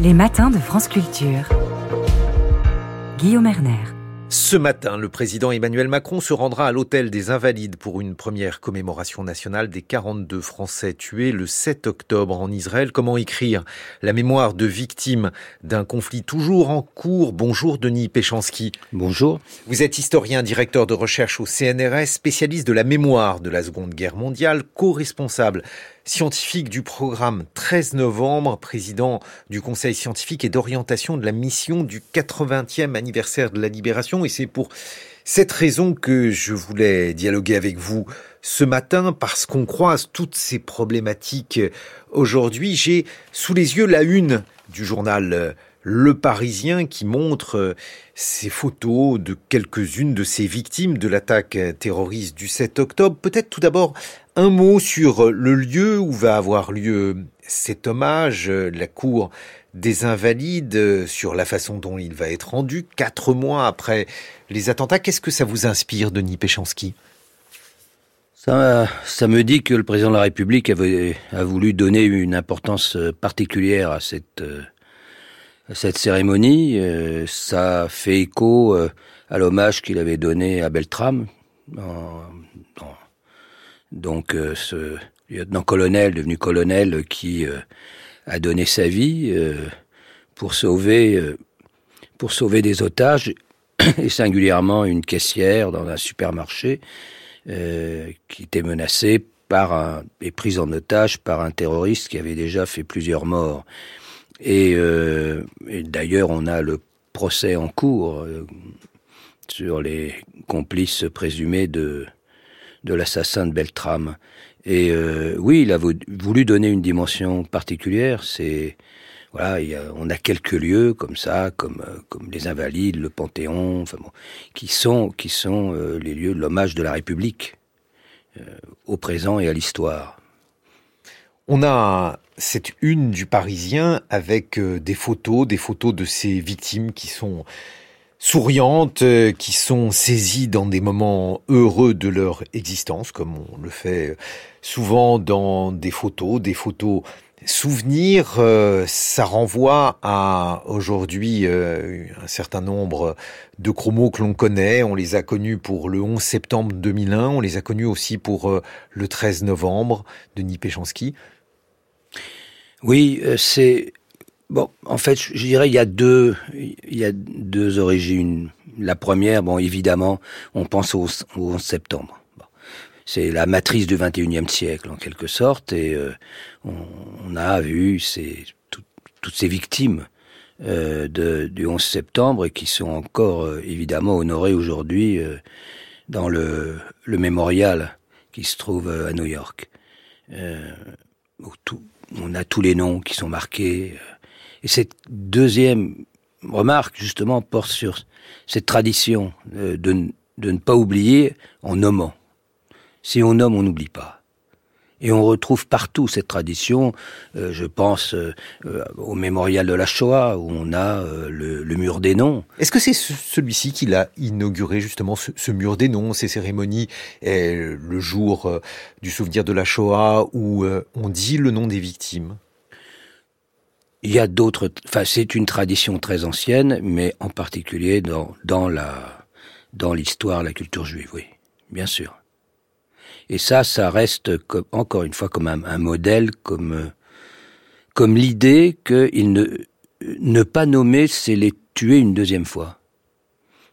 Les matins de France Culture. Guillaume Erner. Ce matin, le président Emmanuel Macron se rendra à l'hôtel des Invalides pour une première commémoration nationale des 42 Français tués le 7 octobre en Israël. Comment écrire la mémoire de victimes d'un conflit toujours en cours? Bonjour Denis Péchanski. Bonjour. Vous êtes historien, directeur de recherche au CNRS, spécialiste de la mémoire de la Seconde Guerre mondiale, co-responsable scientifique du programme 13 novembre, président du Conseil scientifique et d'orientation de la mission du 80e anniversaire de la libération. Et c'est pour cette raison que je voulais dialoguer avec vous ce matin, parce qu'on croise toutes ces problématiques aujourd'hui. J'ai sous les yeux la une du journal le Parisien qui montre ces photos de quelques-unes de ces victimes de l'attaque terroriste du 7 octobre. Peut-être tout d'abord un mot sur le lieu où va avoir lieu cet hommage, la cour des Invalides, sur la façon dont il va être rendu, quatre mois après les attentats. Qu'est-ce que ça vous inspire, Denis Péchanski? Ça, ça me dit que le président de la République avait, a voulu donner une importance particulière à cette, cette cérémonie. Euh, ça fait écho euh, à l'hommage qu'il avait donné à Beltrame, en, donc euh, ce lieutenant-colonel devenu colonel qui a donné sa vie pour sauver pour sauver des otages et singulièrement une caissière dans un supermarché qui était menacée par un et prise en otage par un terroriste qui avait déjà fait plusieurs morts. Et, et d'ailleurs, on a le procès en cours sur les complices présumés de de l'assassin de Beltrame. Et euh, oui, il a voulu donner une dimension particulière. C'est voilà, on a quelques lieux comme ça, comme euh, comme les Invalides, le Panthéon, enfin bon, qui sont qui sont euh, les lieux de l'hommage de la République au présent et à l'histoire. On a cette une du Parisien avec des photos, des photos de ces victimes qui sont souriantes, euh, qui sont saisies dans des moments heureux de leur existence, comme on le fait souvent dans des photos, des photos souvenirs. Euh, ça renvoie à aujourd'hui euh, un certain nombre de chromos que l'on connaît. On les a connus pour le 11 septembre 2001, on les a connus aussi pour le 13 novembre, Denis Péchanski. Oui, c'est Bon, en fait, je dirais il y a deux, il y a deux origines. La première, bon, évidemment, on pense au, 11 septembre. C'est la matrice du 21e siècle, en quelque sorte, et euh, on, a vu ces, toutes ces victimes euh, du 11 septembre et qui sont encore, euh, évidemment, honorées aujourd'hui euh, dans le, le mémorial qui se trouve à New York. Tout, on a tous les noms qui sont marqués. Et cette deuxième remarque, justement, porte sur cette tradition euh, de, de ne pas oublier en nommant. Si on nomme, on n'oublie pas. Et on retrouve partout cette tradition. Euh, je pense euh, au mémorial de la Shoah où on a le, mur des noms. Est-ce que c'est celui-ci qui l'a inauguré justement ce, mur des noms, ces cérémonies, le jour du souvenir de la Shoah où on dit le nom des victimes? Il y a d'autres, enfin, c'est une tradition très ancienne, mais en particulier dans, dans la, dans l'histoire, la culture juive, oui, bien sûr. Et ça, ça reste encore une fois comme un, modèle, comme, comme l'idée qu'il ne, ne pas nommer, c'est les tuer une deuxième fois.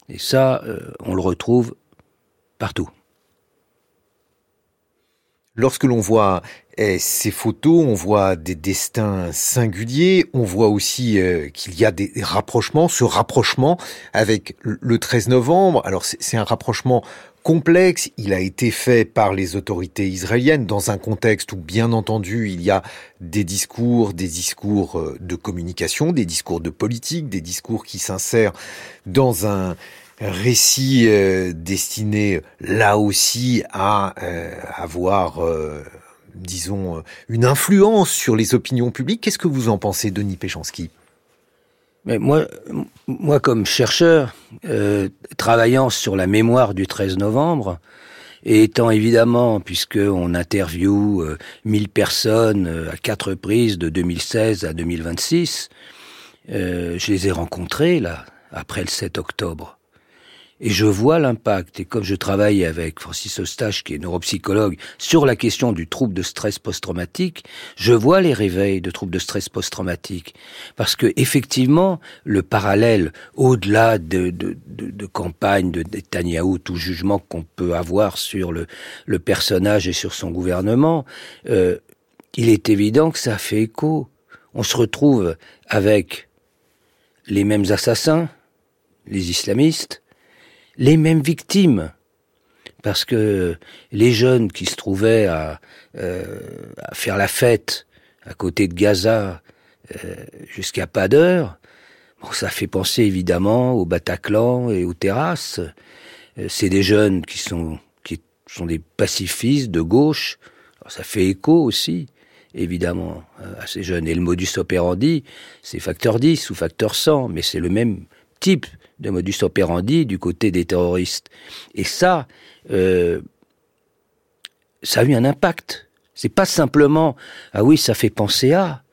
Et ça, euh, on le retrouve partout. Lorsque l'on voit eh, ces photos, on voit des destins singuliers, on voit aussi euh, qu'il y a des rapprochements, ce rapprochement avec le 13 novembre. Alors c'est un rapprochement complexe, il a été fait par les autorités israéliennes dans un contexte où bien entendu il y a des discours, des discours euh, de communication, des discours de politique, des discours qui s'insèrent dans un récit euh, destiné là aussi à euh, avoir, disons, une influence sur les opinions publiques. Qu'est-ce que vous en pensez, Denis Péchanski? Mais moi, moi, comme chercheur, travaillant sur la mémoire du 13 novembre, et étant évidemment, puisque on interviewe 1000 personnes à quatre reprises de 2016 à 2026, euh, je les ai rencontrés là, après le 7 octobre. Et je vois l'impact. Et comme je travaille avec Francis Eustache, qui est neuropsychologue, sur la question du trouble de stress post-traumatique, je vois les réveils de troubles de stress post-traumatique. Parce que, effectivement, le parallèle, au-delà de, de, campagne de Netanyahou, tout jugement qu'on peut avoir sur le, le, personnage et sur son gouvernement, euh, il est évident que ça fait écho. On se retrouve avec les mêmes assassins, les islamistes, les mêmes victimes. Parce que les jeunes qui se trouvaient à, euh, à faire la fête à côté de Gaza euh, jusqu'à pas d'heure, bon, ça fait penser évidemment au Bataclan et aux terrasses. Euh, c'est des jeunes qui sont, qui sont des pacifistes de gauche. Alors, ça fait écho aussi évidemment, à ces jeunes. Et le modus operandi, c'est facteur 10 ou facteur 100, mais c'est le même type de modus operandi du côté des terroristes. Et ça, euh, ça a eu un impact. C'est pas simplement ah oui, ça fait penser à,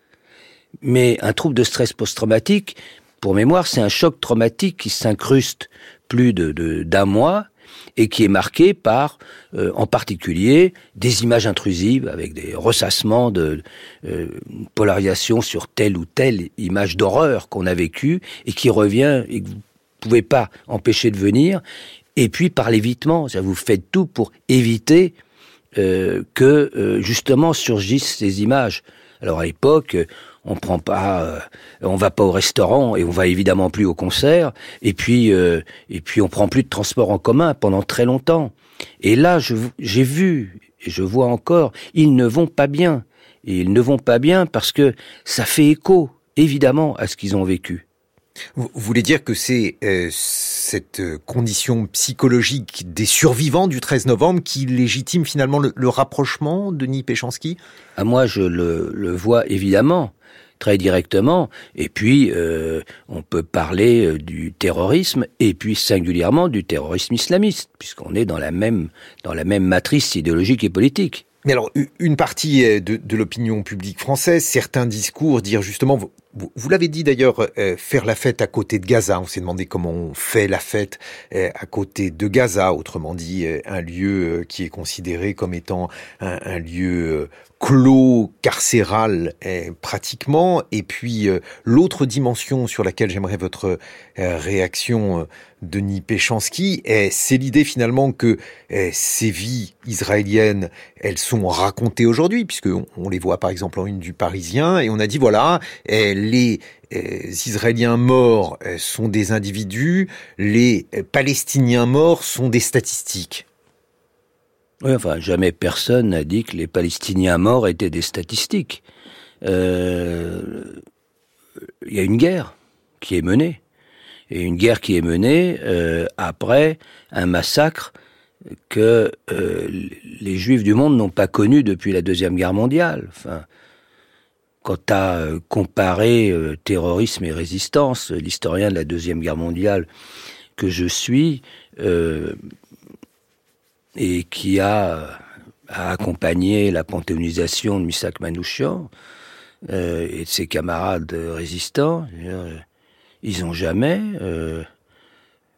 mais un trouble de stress post-traumatique. Pour mémoire, c'est un choc traumatique qui s'incruste plus de d'un mois et qui est marqué par, euh, en particulier, des images intrusives avec des ressassements de euh, polarisation sur telle ou telle image d'horreur qu'on a vécue et qui revient et que vous pouvez pas empêcher de venir. Et puis par l'évitement, vous faites tout pour éviter euh, que euh, justement surgissent ces images. Alors à l'époque, on prend pas, euh, on va pas au restaurant et on va évidemment plus au concert. Et puis, euh, et puis on prend plus de transport en commun pendant très longtemps. Et là, j'ai vu et je vois encore, ils ne vont pas bien. Et ils ne vont pas bien parce que ça fait écho, évidemment, à ce qu'ils ont vécu. Vous voulez dire que c'est euh, cette euh, condition psychologique des survivants du 13 novembre qui légitime finalement le, le rapprochement de Denis Péchanski? Ah, Moi, je le, le, vois évidemment, très directement. Et puis, euh, on peut parler du terrorisme et puis singulièrement du terrorisme islamiste, puisqu'on est dans la même, dans la même matrice idéologique et politique. Mais alors, une partie de, de l'opinion publique française, certains discours dire justement, vous, l'avez dit d'ailleurs, euh, faire la fête à côté de Gaza. On s'est demandé comment on fait la fête euh, à côté de Gaza, autrement dit, euh, un lieu qui est considéré comme étant un, lieu clos carcéral pratiquement. Et puis l'autre dimension sur laquelle j'aimerais votre réaction, Denis Péchanski, c'est l'idée finalement que ces vies israéliennes, elles sont racontées aujourd'hui, puisque on, les voit par exemple en une du Parisien, et on a dit voilà, les Israéliens morts sont des individus, les Palestiniens morts sont des statistiques. Oui, enfin, jamais personne n'a dit que les Palestiniens morts étaient des statistiques. Euh, il y a une guerre qui est menée. Et une guerre qui est menée euh, après un massacre que euh, les Juifs du monde n'ont pas connu depuis la Deuxième Guerre mondiale. Enfin, quant à euh, comparer euh, terrorisme et résistance, l'historien de la Deuxième Guerre mondiale que je suis, euh, et qui a, accompagné la panthéonisation de Misak Manouchian euh, et de ses camarades résistants. Ils n'ont jamais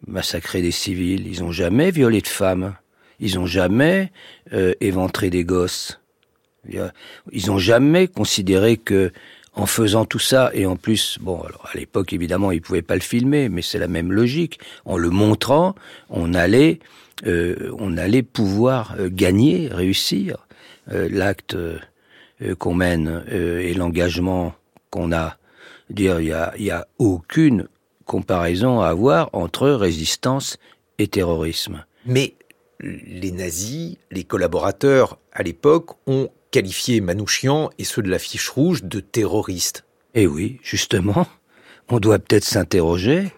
massacré des civils, ils n'ont jamais violé de femmes, ils n'ont jamais éventré des gosses. Ils n'ont jamais considéré que en faisant tout ça, et en plus, bon, alors à l'époque évidemment ils pouvaient pas le filmer, mais c'est la même logique. En le montrant, on allait euh, on allait pouvoir euh, gagner, réussir euh, l'acte euh, qu'on mène euh, et l'engagement qu'on a. Dire, il y a, y a aucune comparaison à avoir entre résistance et terrorisme. Mais les nazis, les collaborateurs à l'époque ont qualifié Manouchian et ceux de la fiche rouge de terroristes. Eh oui, justement, on doit peut-être s'interroger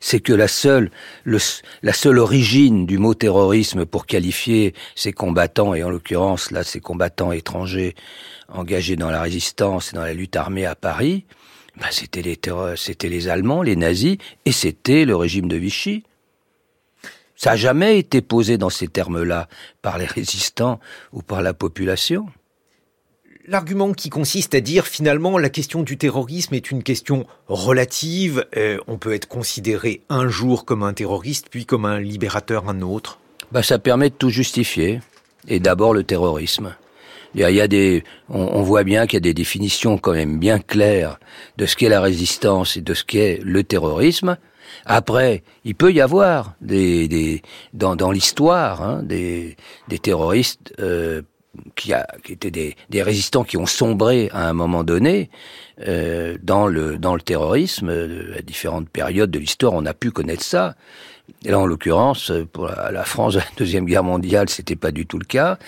c'est que la seule, le, la seule origine du mot terrorisme pour qualifier ces combattants, et en l'occurrence là ces combattants étrangers engagés dans la résistance et dans la lutte armée à Paris, ben, c'était les c'était les Allemands, les nazis, et c'était le régime de Vichy. Ça n'a jamais été posé dans ces termes-là par les résistants ou par la population. L'argument qui consiste à dire finalement la question du terrorisme est une question relative. Euh, on peut être considéré un jour comme un terroriste, puis comme un libérateur un autre. Bah, ça permet de tout justifier. Et d'abord le terrorisme. Il y a, des, on, voit bien qu'il y a des définitions quand même bien claires de ce qu'est la résistance et de ce qu'est le terrorisme. Après, il peut y avoir des, des dans, dans l'histoire hein, des, des terroristes euh, qui, a, qui étaient des, résistants qui ont sombré à un moment donné euh, dans le dans le terrorisme. À différentes périodes de l'histoire, on a pu connaître ça. Et là, en l'occurrence, pour la, France de la deuxième guerre mondiale, c'était pas du tout le cas.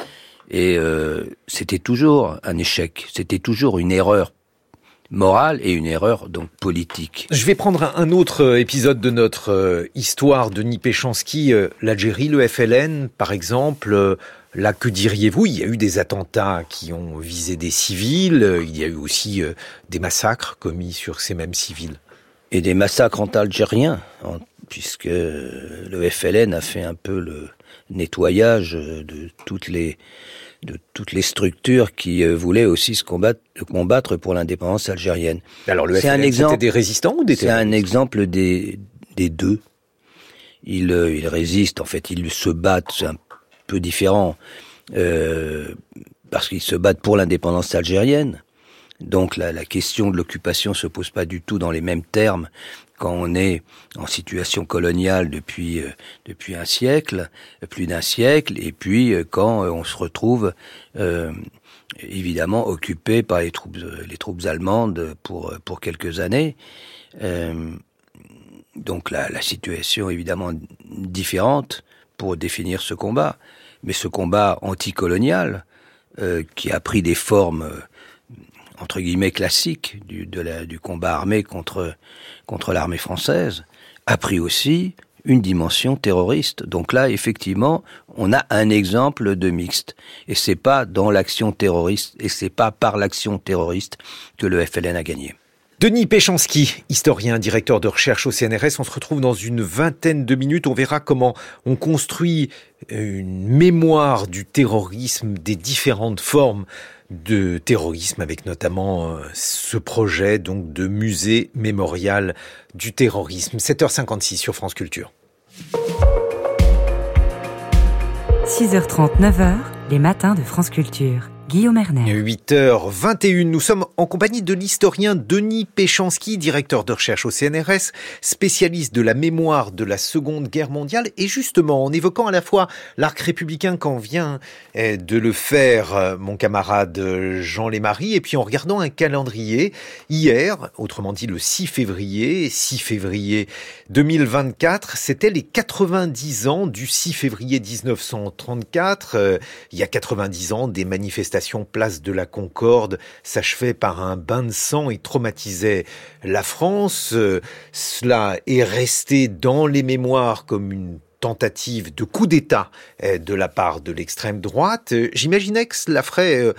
Et euh, c'était toujours un échec, c'était toujours une erreur morale et une erreur donc politique. Je vais prendre un autre euh, épisode de notre euh, histoire de Nipéchanski, l'Algérie, le FLN par exemple. Là, que diriez-vous? Il y a eu des attentats qui ont visé des civils, il y a eu aussi des massacres commis sur ces mêmes civils. Et des massacres anti-algériens, puisque le FLN a fait un peu le nettoyage de toutes les de toutes les structures qui euh, voulaient aussi se combattre, combattre pour l'indépendance algérienne. Alors le FLN, un exemple, des résistants ou des C'est un exemple des, des deux. Ils, euh, ils résistent, en fait, ils se battent, c'est un peu différent, euh, parce qu'ils se battent pour l'indépendance algérienne. Donc la, la question de l'occupation se pose pas du tout dans les mêmes termes quand on est en situation coloniale depuis euh, depuis un siècle, plus d'un siècle, et puis euh, quand euh, on se retrouve évidemment occupé par les troupes les troupes allemandes pour pour quelques années. donc la, la situation évidemment différente pour définir ce combat, mais ce combat anticolonial qui a pris des formes entre guillemets classique du, du combat armé contre, contre l'armée française, a pris aussi une dimension terroriste. Donc là, effectivement, on a un exemple de mixte. Et c'est pas dans l'action terroriste, et c'est pas par l'action terroriste que le FLN a gagné. Denis Péchanski, historien, directeur de recherche au CNRS, on se retrouve dans une vingtaine de minutes. On verra comment on construit une mémoire du terrorisme, des différentes formes de terrorisme avec notamment euh, ce projet donc de musée mémorial du terrorisme. 7h56 sur France Culture. 6h30, 9h, les matins de France Culture. Guillaume Erner. 8h21, nous sommes en compagnie de l'historien Denis Péchanski, directeur de recherche au CNRS, spécialiste de la mémoire de la Seconde Guerre mondiale. Et justement, en évoquant à la fois l'arc républicain quand vient eh, de le faire euh, mon camarade Jean Lémarie, et puis en regardant un calendrier, hier, autrement dit le 6 février, 6 février 2024, c'était les 90 ans du 6 février 1934. Euh, il y a 90 ans des manifestations place de la Concorde s'achevait par un bain de sang et traumatisait la France. Euh, cela est resté dans les mémoires comme une tentative de coup d'État euh, de la part de l'extrême droite. Euh, j'imaginais que cela ferait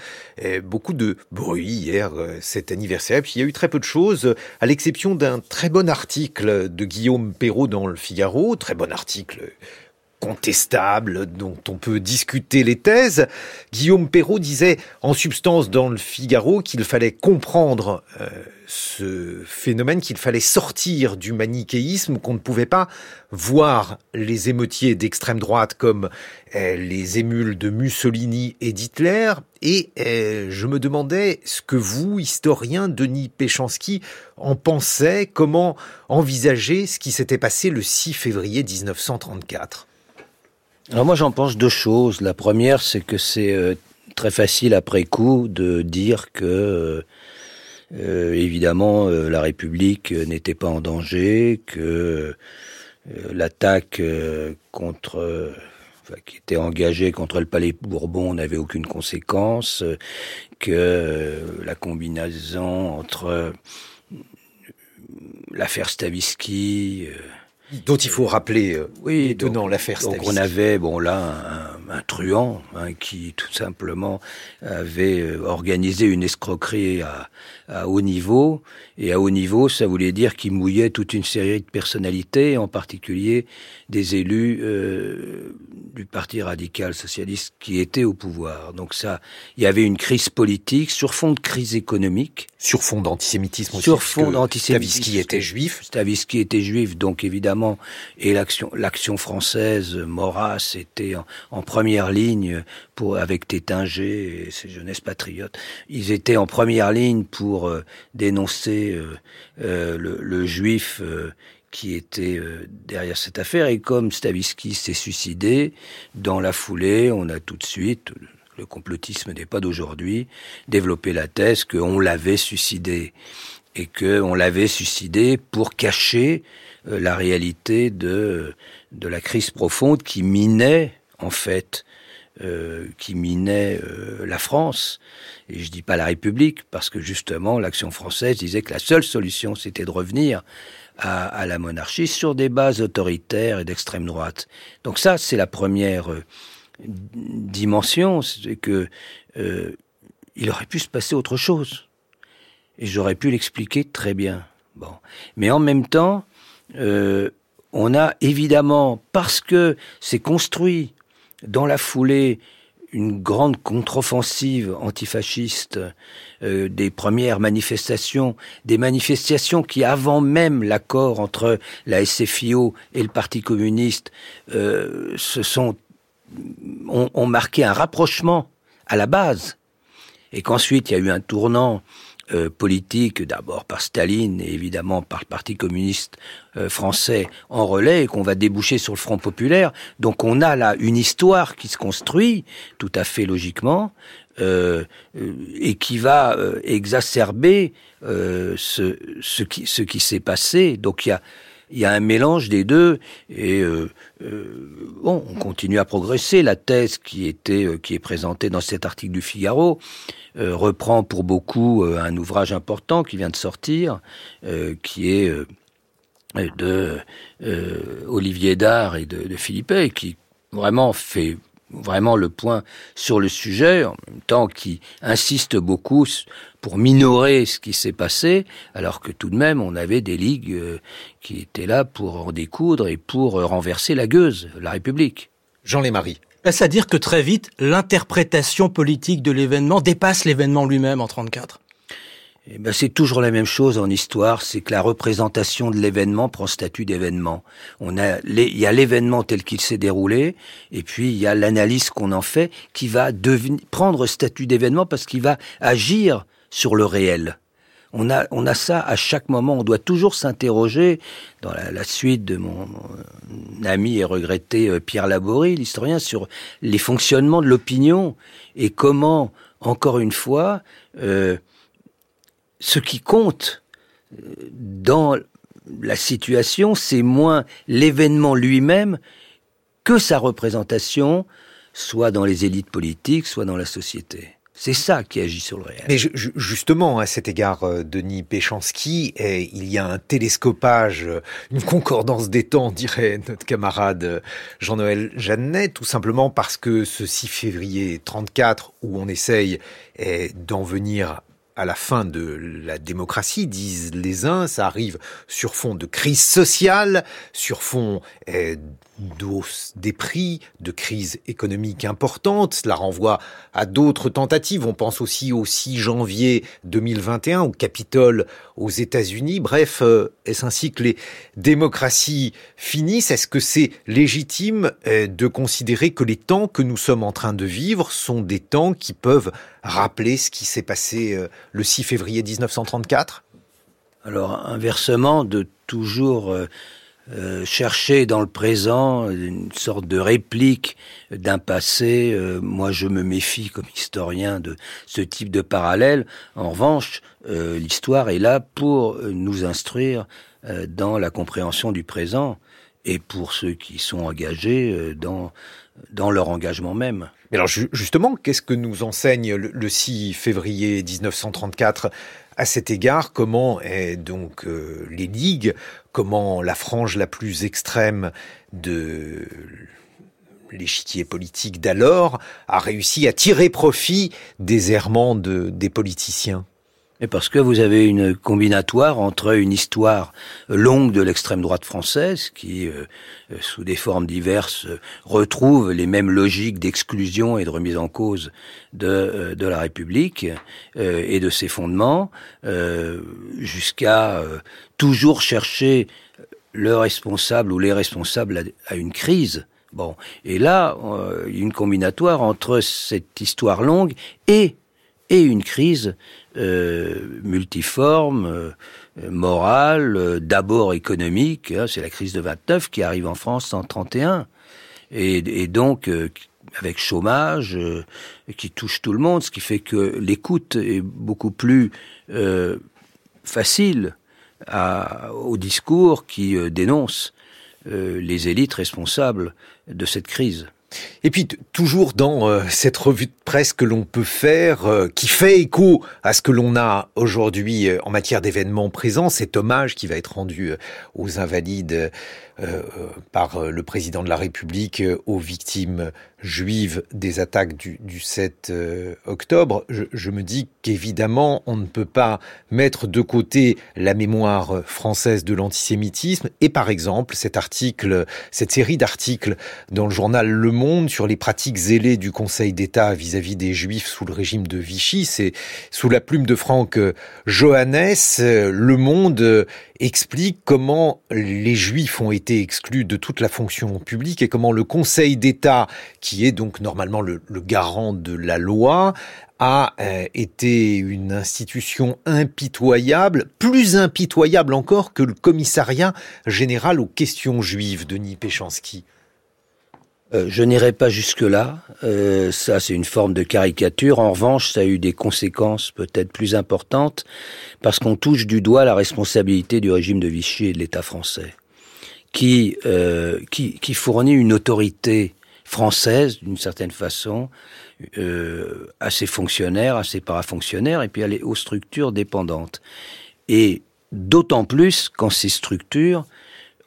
beaucoup de bruit hier, cet anniversaire. Puis il y a eu très peu de choses, à l'exception d'un très bon article de Guillaume Perrault dans le Figaro, très bon article contestable, dont on peut discuter les thèses. Guillaume Perrault disait en substance dans le Figaro qu'il fallait comprendre euh, ce phénomène, qu'il fallait sortir du manichéisme, qu'on ne pouvait pas voir les émeutiers d'extrême droite comme euh, les émules de Mussolini et d'Hitler. Et euh, je me demandais ce que vous, historien Denis Péchanski, en pensez, comment envisager ce qui s'était passé le 6 février 1934 alors moi j'en pense deux choses. La première c'est que c'est euh, très facile après coup de dire que euh, euh, évidemment la République n'était pas en danger, que l'attaque contre qui était engagée contre le Palais Bourbon n'avait aucune conséquence, que la combinaison entre l'affaire Stavisky dont il faut rappeler euh, oui, tenant l'affaire Donc on avait bon là un truand hein, qui tout simplement avait euh, organisé une escroquerie à, à, haut niveau. Et à haut niveau, ça voulait dire qu'il mouillait toute une série de personnalités, en particulier des élus euh, du Parti radical socialiste qui étaient au pouvoir. Donc ça, il y avait une crise politique sur fond de crise économique. Sur fond d'antisémitisme aussi. Sur fond d'antisémitisme. Stavisky était juif. Stavisky était juif, donc évidemment, et l'action, française, Maurras était en, première ligne pour avec Tétinger et ses jeunesses patriotes. Ils étaient en première ligne pour euh, dénoncer euh, euh, le, le, juif qui était derrière cette affaire. Et comme Stavisky s'est suicidé, dans la foulée, on a tout de suite, le complotisme n'est pas d'aujourd'hui, développé la thèse qu'on l'avait suicidé et qu'on l'avait suicidé pour cacher la réalité de, de la crise profonde qui minait en fait euh, qui minait euh, la France. Et je dis pas la République, parce que justement, l'action française disait que la seule solution, c'était de revenir à, la monarchie sur des bases autoritaires et d'extrême droite. Donc ça, c'est la première euh, dimension, c'est que euh, il aurait pu se passer autre chose. Et j'aurais pu l'expliquer très bien. Bon. Mais en même temps, euh, on a évidemment, parce que c'est construit dans la foulée une grande contre-offensive antifasciste euh, des premières manifestations, des manifestations qui, avant même l'accord entre la SFIO et le Parti communiste, euh, se sont ont, ont marqué un rapprochement à la base, et qu'ensuite il y a eu un tournant euh, politique, d'abord par Staline et évidemment par le Parti communiste euh, français en relais, et qu'on va déboucher sur le Front populaire. Donc on a là une histoire qui se construit tout à fait logiquement. Euh, et qui va euh, exacerber ce, ce qui, ce qui s'est passé. Donc il y a, il y a un mélange des deux et euh, euh, bon, on continue à progresser. La thèse qui était euh, qui est présentée dans cet article du Figaro euh, reprend pour beaucoup un ouvrage important qui vient de sortir, qui est de Olivier Dard et de, de Philippe et qui vraiment fait vraiment le point sur le sujet, en même temps qui insiste beaucoup pour minorer ce qui s'est passé, alors que tout de même on avait des ligues qui étaient là pour en découdre et pour renverser la gueuse, la République. Jean Lémarie. Est-ce à dire que très vite, l'interprétation politique de l'événement dépasse l'événement lui-même en 34 eh ben, c'est toujours la même chose en histoire, c'est que la représentation de l'événement prend statut d'événement. On a, il y a l'événement tel qu'il s'est déroulé, et puis il y a l'analyse qu'on en fait qui va devenir, prendre statut d'événement parce qu'il va agir sur le réel. On a, on a ça à chaque moment. On doit toujours s'interroger, dans la, la, suite de mon, mon, ami et regretté euh, Pierre Laborie, l'historien, sur les fonctionnements de l'opinion et comment, encore une fois, euh, ce qui compte euh, dans la situation, c'est moins l'événement lui-même que sa représentation, soit dans les élites politiques, soit dans la société. C'est ça qui agit sur le réel. Mais justement, à cet égard, euh, Denis Péchanski, il y a un télescopage, euh, une concordance des temps, dirait notre camarade Jean-Noël Jeannet, tout simplement parce que ce 6 février 34, où on essaye d'en venir à la fin de la démocratie, disent les uns, ça arrive sur fond de crise sociale, sur fond eh, d'hausse des prix, de crise économique importante. Cela renvoie à d'autres tentatives. On pense aussi au 6 janvier 2021 au Capitole aux États-Unis. Bref, euh, est-ce ainsi que les démocraties finissent? Est-ce que c'est légitime euh, de considérer que les temps que nous sommes en train de vivre sont des temps qui peuvent rappeler ce qui s'est passé euh, le 6 février 1934 Alors, inversement, de toujours euh, chercher dans le présent une sorte de réplique d'un passé. Euh, moi, je me méfie comme historien de ce type de parallèle. En revanche, euh, l'histoire est là pour nous instruire euh, dans la compréhension du présent et pour ceux qui sont engagés euh, dans, dans leur engagement même. Mais alors justement, qu'est-ce que nous enseigne le, le 6 février 1934 à cet égard, comment est donc euh, les ligues, comment la frange la plus extrême de l'échiquier politique d'alors a réussi à tirer profit des errements de, des politiciens? Et parce que vous avez une combinatoire entre une histoire longue de l'extrême droite française, qui, euh, euh, sous des formes diverses, retrouve les mêmes logiques d'exclusion et de remise en cause de, euh, la République et de ses fondements, jusqu'à toujours chercher le responsable ou les responsables à, une crise. Bon, et là, une combinatoire entre cette histoire longue et une crise euh, multiforme, euh, morale, euh, d'abord économique. Hein, c'est la crise de 29 qui arrive en France en 31. Et, et donc, avec chômage, qui touche tout le monde, ce qui fait que l'écoute est beaucoup plus facile à, au discours qui dénonce les élites responsables de cette crise. Et puis toujours dans euh, cette revue de presse que l'on peut faire, euh, qui fait écho à ce que l'on a aujourd'hui euh, en matière d'événements présents, cet hommage qui va être rendu aux invalides par le président de la République aux victimes juive des attaques du, du 7 euh, octobre, je, je, me dis qu'évidemment, on ne peut pas mettre de côté la mémoire française de l'antisémitisme et par exemple cet article, cette série d'articles dans le journal Le Monde sur les pratiques zélées du Conseil d'État vis-à-vis des Juifs sous le régime de Vichy. C'est sous la plume de Franck Johannes, Le Monde explique comment les Juifs ont été exclus de toute la fonction publique et comment le Conseil d'État, qui est donc normalement le, garant de la loi, a euh, été une institution impitoyable, plus impitoyable encore que le commissariat général aux questions juives, Denis Péchanski. Euh, je n'irai pas jusque-là. Euh, ça, c'est une forme de caricature. En revanche, ça a eu des conséquences peut-être plus importantes parce qu'on touche du doigt la responsabilité du régime de Vichy et de l'État français, qui, euh, qui, fournit une autorité française, d'une certaine façon, à ses fonctionnaires, à ses parafonctionnaires, et puis aux structures dépendantes. Et d'autant plus quand ces structures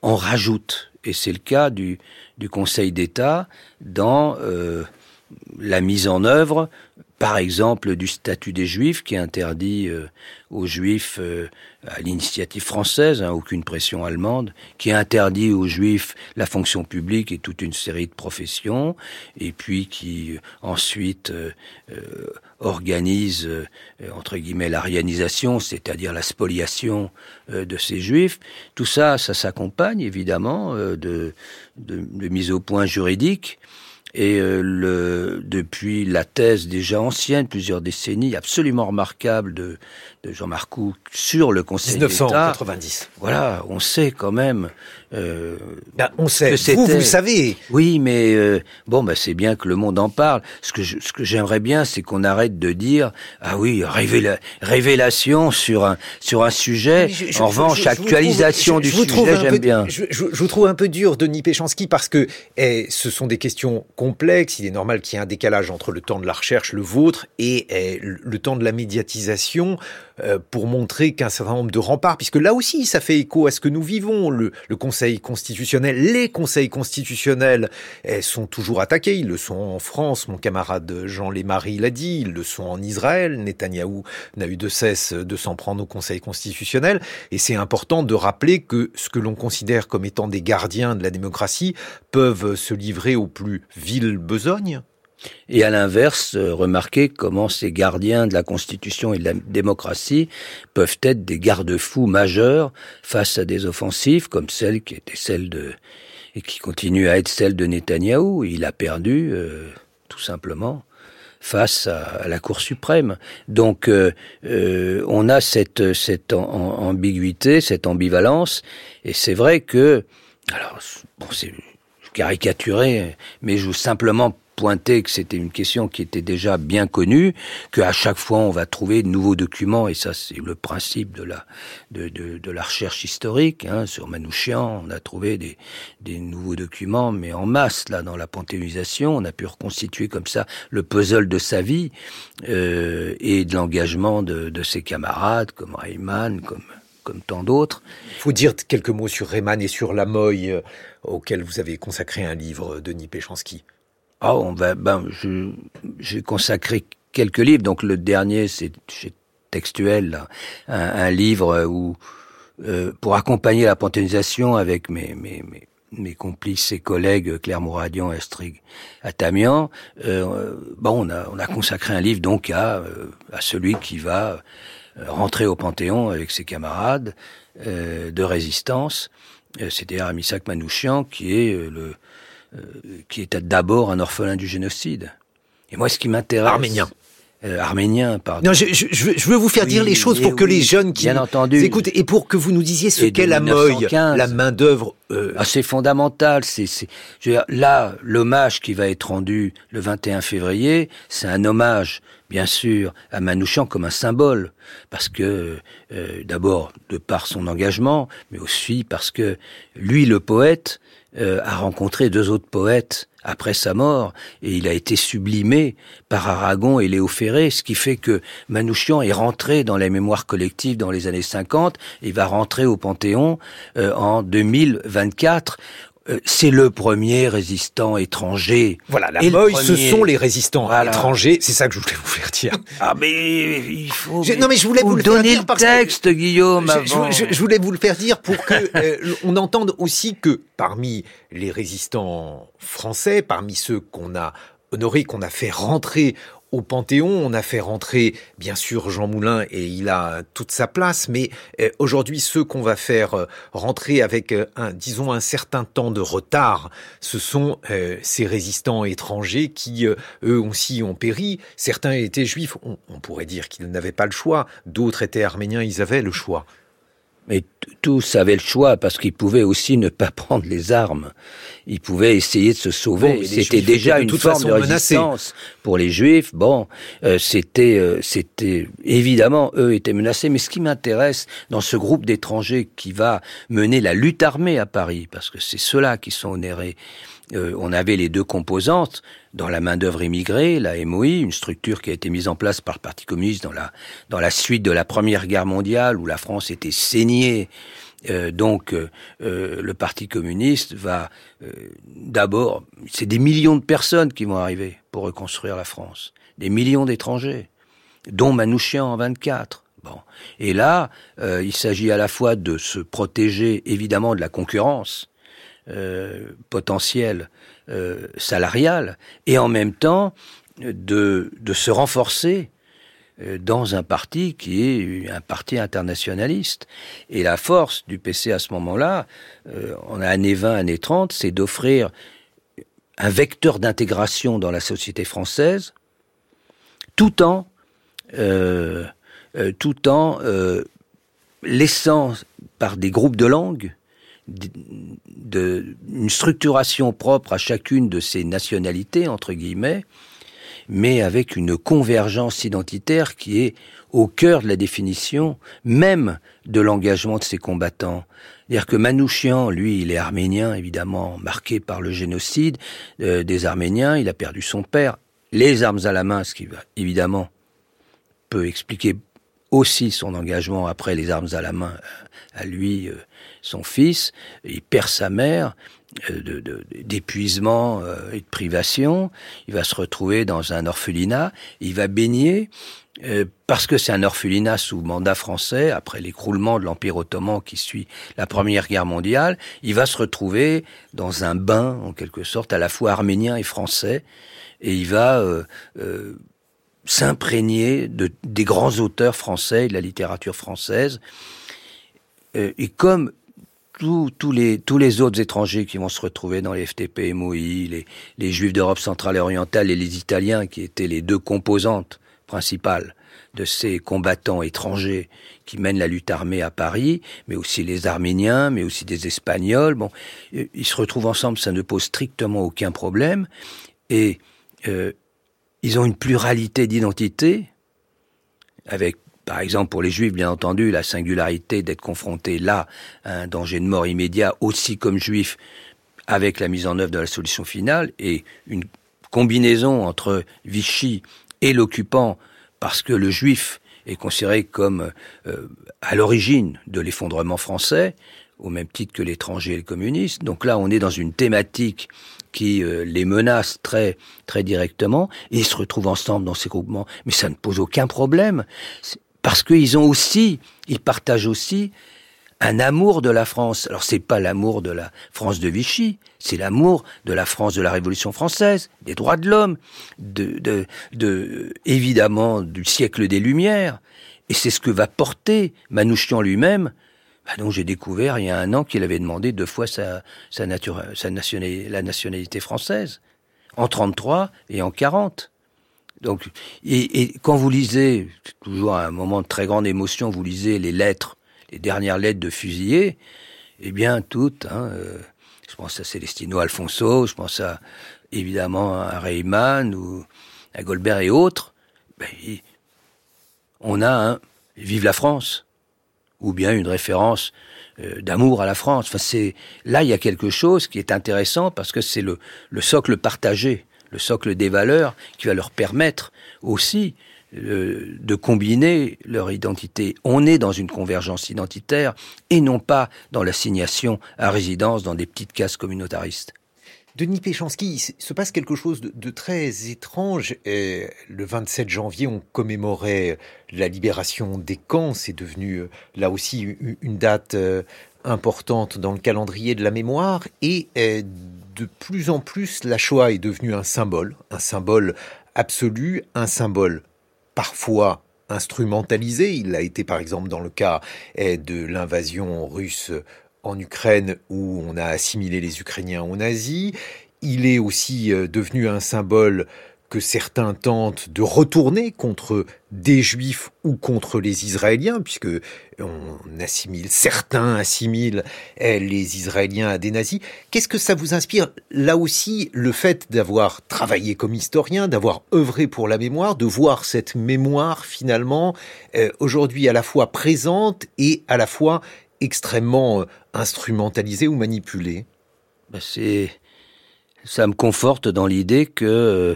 en rajoutent et c'est le cas du, du Conseil d'État dans euh, la mise en œuvre, par exemple, du statut des Juifs qui interdit euh, aux Juifs, euh, à l'initiative française, hein, aucune pression allemande, qui interdit aux Juifs la fonction publique et toute une série de professions, et puis qui ensuite organise entre guillemets l'arianisation, c'est-à-dire la spoliation de ces Juifs. Tout ça, ça s'accompagne évidemment de, de, de mise au point juridique. Et euh, le, depuis la thèse déjà ancienne, plusieurs décennies, absolument remarquable de, de Jean Marcoux sur le Conseil d'État. 1990. Voilà, on sait quand même. Euh, ben, on sait. vous, vous le savez. Oui, mais euh, bon, ben, c'est bien que le monde en parle. Ce que ce que j'aimerais bien, c'est qu'on arrête de dire ah oui, révélation sur un sur un sujet. en revanche, actualisation du sujet, j'aime bien. Je, vous trouve un peu dur, Denis Péchanski, parce que eh, ce sont des questions complexe. Il est normal qu'il y ait un décalage entre le temps de la recherche, le vôtre, et, eh, le temps de la médiatisation pour montrer qu'un certain nombre de remparts, puisque là aussi ça fait écho à ce que nous vivons. Le, Conseil constitutionnel, les conseils constitutionnels eh, sont toujours attaqués. Ils le sont en France, mon camarade Jean Lémarie l'a dit, ils le sont en Israël. Netanyahou n'a eu de cesse de s'en prendre au Conseil constitutionnel. Et c'est important de rappeler que ce que l'on considère comme étant des gardiens de la démocratie peuvent se livrer au plus ville besogne et à l'inverse, euh, remarquez comment ces gardiens de la Constitution et de la démocratie peuvent être des garde-fous majeurs face à des offensives comme celle qui était celle de et qui continue à être celle de Netanyahou. Il a perdu, euh, tout simplement, face à, la Cour suprême. Donc, euh, on a cette, cette ambiguïté, cette ambivalence, et c'est vrai que, alors, bon, c'est caricaturé, mais je veux simplement pointer que c'était une question qui était déjà bien connue, qu'à chaque fois on va trouver de nouveaux documents, et ça c'est le principe de la, de, de, la recherche historique. Hein. Sur Manouchian, on a trouvé des, des nouveaux documents, mais en masse, là, dans la panthéonisation, on a pu reconstituer comme ça le puzzle de sa vie euh, et de l'engagement de, de ses camarades, comme Reimann, comme comme tant d'autres. Il faut dire quelques mots sur Rayman et sur la Moye, euh, auquel vous avez consacré un livre, Denis Péchanski. Oh, on va, ben, j'ai consacré quelques livres. Donc le dernier, c'est textuel, un, un, livre où, euh, pour accompagner la panthéonisation avec mes, mes, mes, complices et collègues Claire Mouradian Astrid Atamian, euh, bon, on a, on a consacré un livre donc à, euh, à celui qui va euh, rentrer au Panthéon avec ses camarades euh, de résistance, c'est-à-dire Amisak Manouchian, qui est le qui était d'abord un orphelin du génocide. Et moi, ce qui m'intéresse, arménien, euh, arménien, pardon. Non, je, je, je, veux vous faire dire les choses pour que les jeunes qui bien entendu. écoutent et pour que vous nous disiez ce qu'est la moye, la main d'œuvre. Euh... Ah, c'est fondamental. C'est, c'est, là, l'hommage qui va être rendu le 21 février, c'est un hommage, bien sûr, à Manouchian comme un symbole, parce que euh, d'abord de par son engagement, mais aussi parce que lui, le poète, euh, a rencontré deux autres poètes après sa mort, et il a été sublimé par Aragon et Léo Ferré, ce qui fait que Manouchian est rentré dans la mémoire collective dans les années 50, et va rentrer au Panthéon euh, en 2024 euh, c'est le premier résistant étranger. Voilà, la Moye, ce sont les résistants étrangers. C'est ça que je voulais vous faire dire. Ah, mais il faut. non, mais je voulais vous, le faire dire le texte, Guillaume. Je, je, voulais vous le faire dire pour que euh, on entende aussi que parmi les résistants français, parmi ceux qu'on a honorés, qu'on a fait rentrer au Panthéon, on a fait rentrer bien sûr Jean Moulin et il a toute sa place, mais euh, aujourd'hui ceux qu'on va faire euh, rentrer avec euh, un, disons un certain temps de retard, ce sont ces résistants étrangers qui eux aussi ont péri. Certains étaient juifs, on pourrait dire qu'ils n'avaient pas le choix, d'autres étaient arméniens, ils avaient le choix. Mais tous avaient le choix parce qu'ils pouvaient aussi ne pas prendre les armes. Ils pouvaient essayer de se sauver. c'était déjà une forme de résistance pour les Juifs. Bon, euh, c'était, euh, c'était évidemment eux étaient menacés. Mais ce qui m'intéresse dans ce groupe d'étrangers qui va mener la lutte armée à Paris, parce que c'est ceux-là qui sont onérés. Euh, on avait les deux composantes dans la main-d'œuvre immigrée, la MOI, une structure qui a été mise en place par le Parti communiste dans la, dans la suite de la Première Guerre mondiale, où la France était saignée. Euh, donc, euh, le Parti communiste va d'abord, c'est des millions de personnes qui vont arriver pour reconstruire la France, des millions d'étrangers, dont Manouchian en 24. Bon. Et là, il s'agit à la fois de se protéger évidemment de la concurrence, euh, potentiel euh, salarial et en même temps de, de se renforcer euh, dans un parti qui est un parti internationaliste. Et la force du PC à ce moment-là, euh, en année 20, année 30, c'est d'offrir un vecteur d'intégration dans la société française, tout en, euh, tout en laissant par des groupes de langues de, une structuration propre à chacune de ces nationalités, entre guillemets, mais avec une convergence identitaire qui est au cœur de la définition même de l'engagement de ces combattants. C'est-à-dire que Manouchian, lui, il est arménien, évidemment, marqué par le génocide euh, des Arméniens, il a perdu son père, les armes à la main, ce qui, évidemment, peut expliquer aussi son engagement après les armes à la main euh, à lui, euh, son fils, il perd sa mère euh, d'épuisement et de privation, il va se retrouver dans un orphelinat, il va baigner parce que c'est un orphelinat sous mandat français, après l'écroulement de l'Empire ottoman qui suit la Première Guerre mondiale, il va se retrouver dans un bain, en quelque sorte, à la fois arménien et français, et il va s'imprégner de, des grands auteurs français, de la littérature française. Euh, et comme tous les, tous les autres étrangers qui vont se retrouver dans les FTP, MOI, les, les Juifs d'Europe centrale et orientale et les Italiens, qui étaient les deux composantes principales de ces combattants étrangers qui mènent la lutte armée à Paris, mais aussi les Arméniens, mais aussi des Espagnols. Bon, euh, ils se retrouvent ensemble, ça ne pose strictement aucun problème. Et euh, ils ont une pluralité d'identités, avec, par exemple, pour les Juifs, bien entendu, la singularité d'être confrontés là à un danger de mort immédiat, aussi comme Juifs, avec la mise en œuvre de la solution finale, et une combinaison entre Vichy et l'occupant, parce que le Juif est considéré comme euh, à l'origine de l'effondrement français, au même titre que l'étranger et le communiste. Donc là, on est dans une thématique qui euh, les menace très très directement, et ils se retrouvent ensemble dans ces groupements. Mais ça ne pose aucun problème, parce qu'ils ont aussi, ils partagent aussi un amour de la France. Alors c'est pas l'amour de la France de Vichy, c'est l'amour de la France de la Révolution française, des droits de l'homme, de, de, de, évidemment du siècle des Lumières. Et c'est ce que va porter Manouchian lui-même. Bah donc j'ai découvert il y a un an qu'il avait demandé deux fois sa, la nationalité française, en 33 et en 40. Donc, et, et quand vous lisez, toujours à un moment de très grande émotion, vous lisez les lettres les dernières lettres de fusillés, eh bien, toutes, hein, euh, je pense à Celestino Alfonso, je pense à, évidemment, à Reyman ou à Goldberg et autres, ben, on a un Vive la France, ou bien une référence euh, d'amour à la France. Enfin, c'est là il y a quelque chose qui est intéressant parce que c'est le, le socle partagé, le socle des valeurs qui va leur permettre aussi euh, de combiner leur identité. On est dans une convergence identitaire et non pas dans l'assignation à résidence dans des petites cases communautaristes. Denis Péchanski, il se passe quelque chose de, très étrange. le 27 janvier, on commémorait la libération des camps. C'est devenu euh, là aussi une date euh, importante dans le calendrier de la mémoire. Et de plus en plus, la Shoah est devenue un symbole, un symbole absolu, un symbole parfois instrumentalisé. Il a été par exemple dans le cas eh, de l'invasion russe en Ukraine où on a assimilé les Ukrainiens aux nazis. Il est aussi euh, devenu un symbole que certains tentent de retourner contre des juifs ou contre les Israéliens, puisque on assimile, certains assimilent eh, les Israéliens à des nazis. Qu'est-ce que ça vous inspire? Là aussi, le fait d'avoir travaillé comme historien, d'avoir œuvré pour la mémoire, de voir cette mémoire finalement eh, aujourd'hui à la fois présente et à la fois extrêmement euh, instrumentalisée ou manipulée? Ben, c'est, ça me conforte dans l'idée que euh,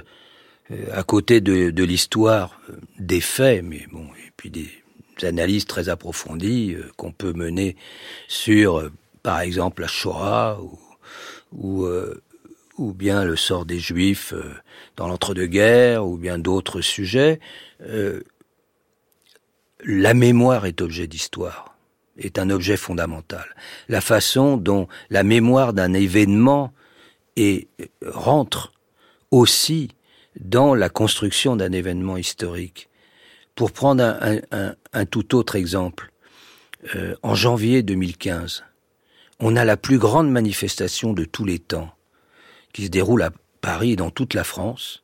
à côté de, l'histoire euh, des faits, mais bon, et puis des analyses très approfondies euh, qu'on peut mener sur, par exemple, la Shoah ou, ou, bien le sort des Juifs dans l'entre-deux-guerres ou bien d'autres sujets. la mémoire est objet d'histoire, est un objet fondamental. La façon dont la mémoire d'un événement et rentre aussi dans la construction d'un événement historique. Pour prendre un, tout autre exemple, euh, en janvier 2015, on a la plus grande manifestation de tous les temps qui se déroule à Paris et dans toute la France.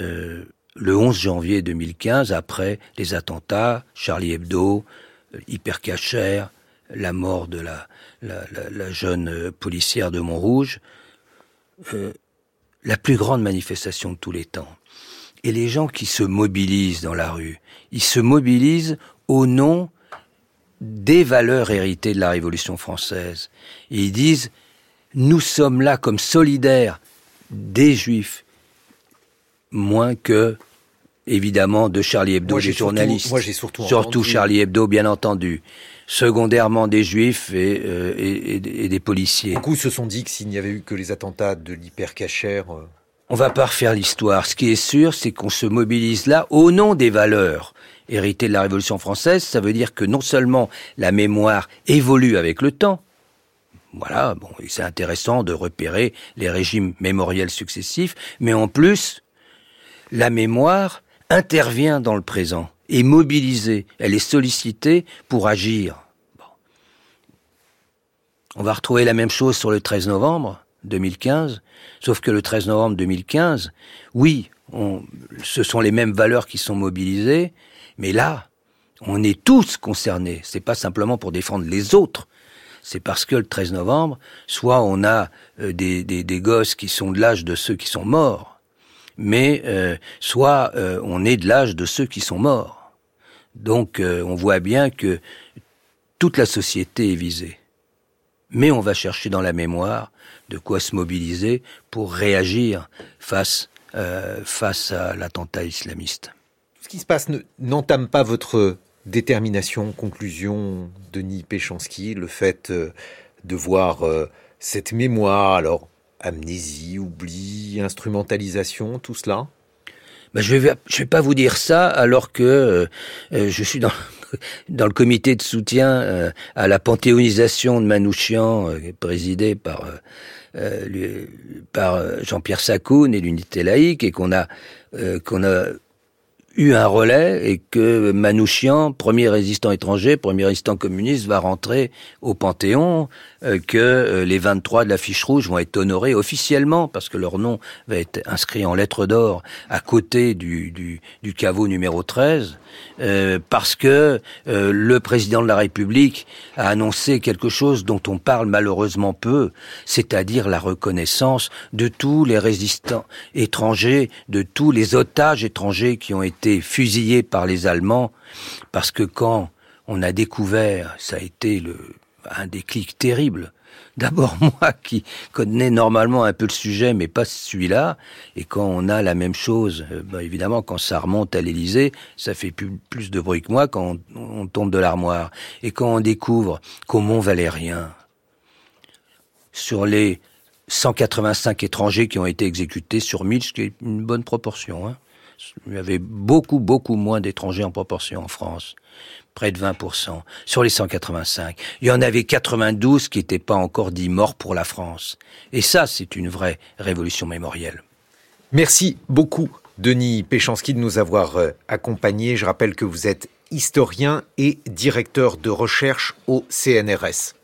Euh, le 11 janvier 2015, après les attentats, Charlie Hebdo, Hypercacher, la mort de la, la, jeune policière de Montrouge, euh, la plus grande manifestation de tous les temps. Et les gens qui se mobilisent dans la rue, ils se mobilisent au nom des valeurs héritées de la Révolution française. Et ils disent, nous sommes là comme solidaires des Juifs, moins que, évidemment, de Charlie Hebdo, des journalistes. moi, j'ai surtout, surtout Charlie Hebdo, bien entendu secondairement des juifs euh, et, et, des policiers. Beaucoup se sont dit que s'il n'y avait eu que les attentats de l'hypercachère... Euh, On va pas refaire l'histoire. Ce qui est sûr, c'est qu'on se mobilise là au nom des valeurs héritées de la Révolution française. Ça veut dire que non seulement la mémoire évolue avec le temps, voilà, bon, c'est intéressant de repérer les régimes mémoriels successifs, mais en plus, la mémoire intervient dans le présent est mobilisée, elle est sollicitée pour agir. On va retrouver la même chose sur le 13 novembre 2015, sauf que le 13 novembre 2015, oui, ce sont les mêmes valeurs qui sont mobilisées, mais là, on est tous concernés. C'est pas simplement pour défendre les autres. C'est parce que le 13 novembre, soit on a euh, des, des gosses qui sont de l'âge de ceux qui sont morts, mais euh, soit euh, on est de l'âge de ceux qui sont morts. Donc euh, on voit bien que toute la société est visée. Mais on va chercher dans la mémoire de quoi se mobiliser pour réagir face, face à l'attentat islamiste. qui se passe n'entame pas votre détermination, conclusion, Denis Péchanski, le fait euh, de voir euh, cette mémoire, alors amnésie, oubli, instrumentalisation, tout cela? Ben, je vais je vais pas vous dire ça alors que euh, je suis dans dans le comité de soutien à la panthéonisation de Manouchian présidé par par Jean-Pierre Sacoun et l'unité laïque et qu'on a qu'on a eu un relais et que Manouchian, premier résistant étranger, premier résistant communiste, va rentrer au Panthéon, euh, que euh, les 23 de la fiche rouge vont être honorés officiellement parce que leur nom va être inscrit en lettres d'or à côté du, du, du, caveau numéro 13, euh, parce que le président de la République a annoncé quelque chose dont on parle malheureusement peu, c'est-à-dire la reconnaissance de tous les résistants étrangers, de tous les otages étrangers qui ont été fusillés par les Allemands, parce que quand on a découvert, ça a été le, un déclic terrible. D'abord moi qui connais normalement un peu le sujet, mais pas celui-là. Et quand on a la même chose, euh, bah, évidemment, quand ça remonte à l'Élysée, ça fait plus, de bruit que moi quand on, tombe de l'armoire. Et quand on découvre qu'au Mont Valérien, sur les 185 étrangers qui ont été exécutés sur 1000, ce qui est une bonne proportion, hein, il y avait beaucoup, beaucoup moins d'étrangers en proportion en France près de 20%, sur les 185. Il y en avait 92 qui n'étaient pas encore dits morts pour la France. Et ça, c'est une vraie révolution mémorielle. Merci beaucoup, Denis Péchanski, de nous avoir euh, accompagnés. Je rappelle que vous êtes historien et directeur de recherche au CNRS.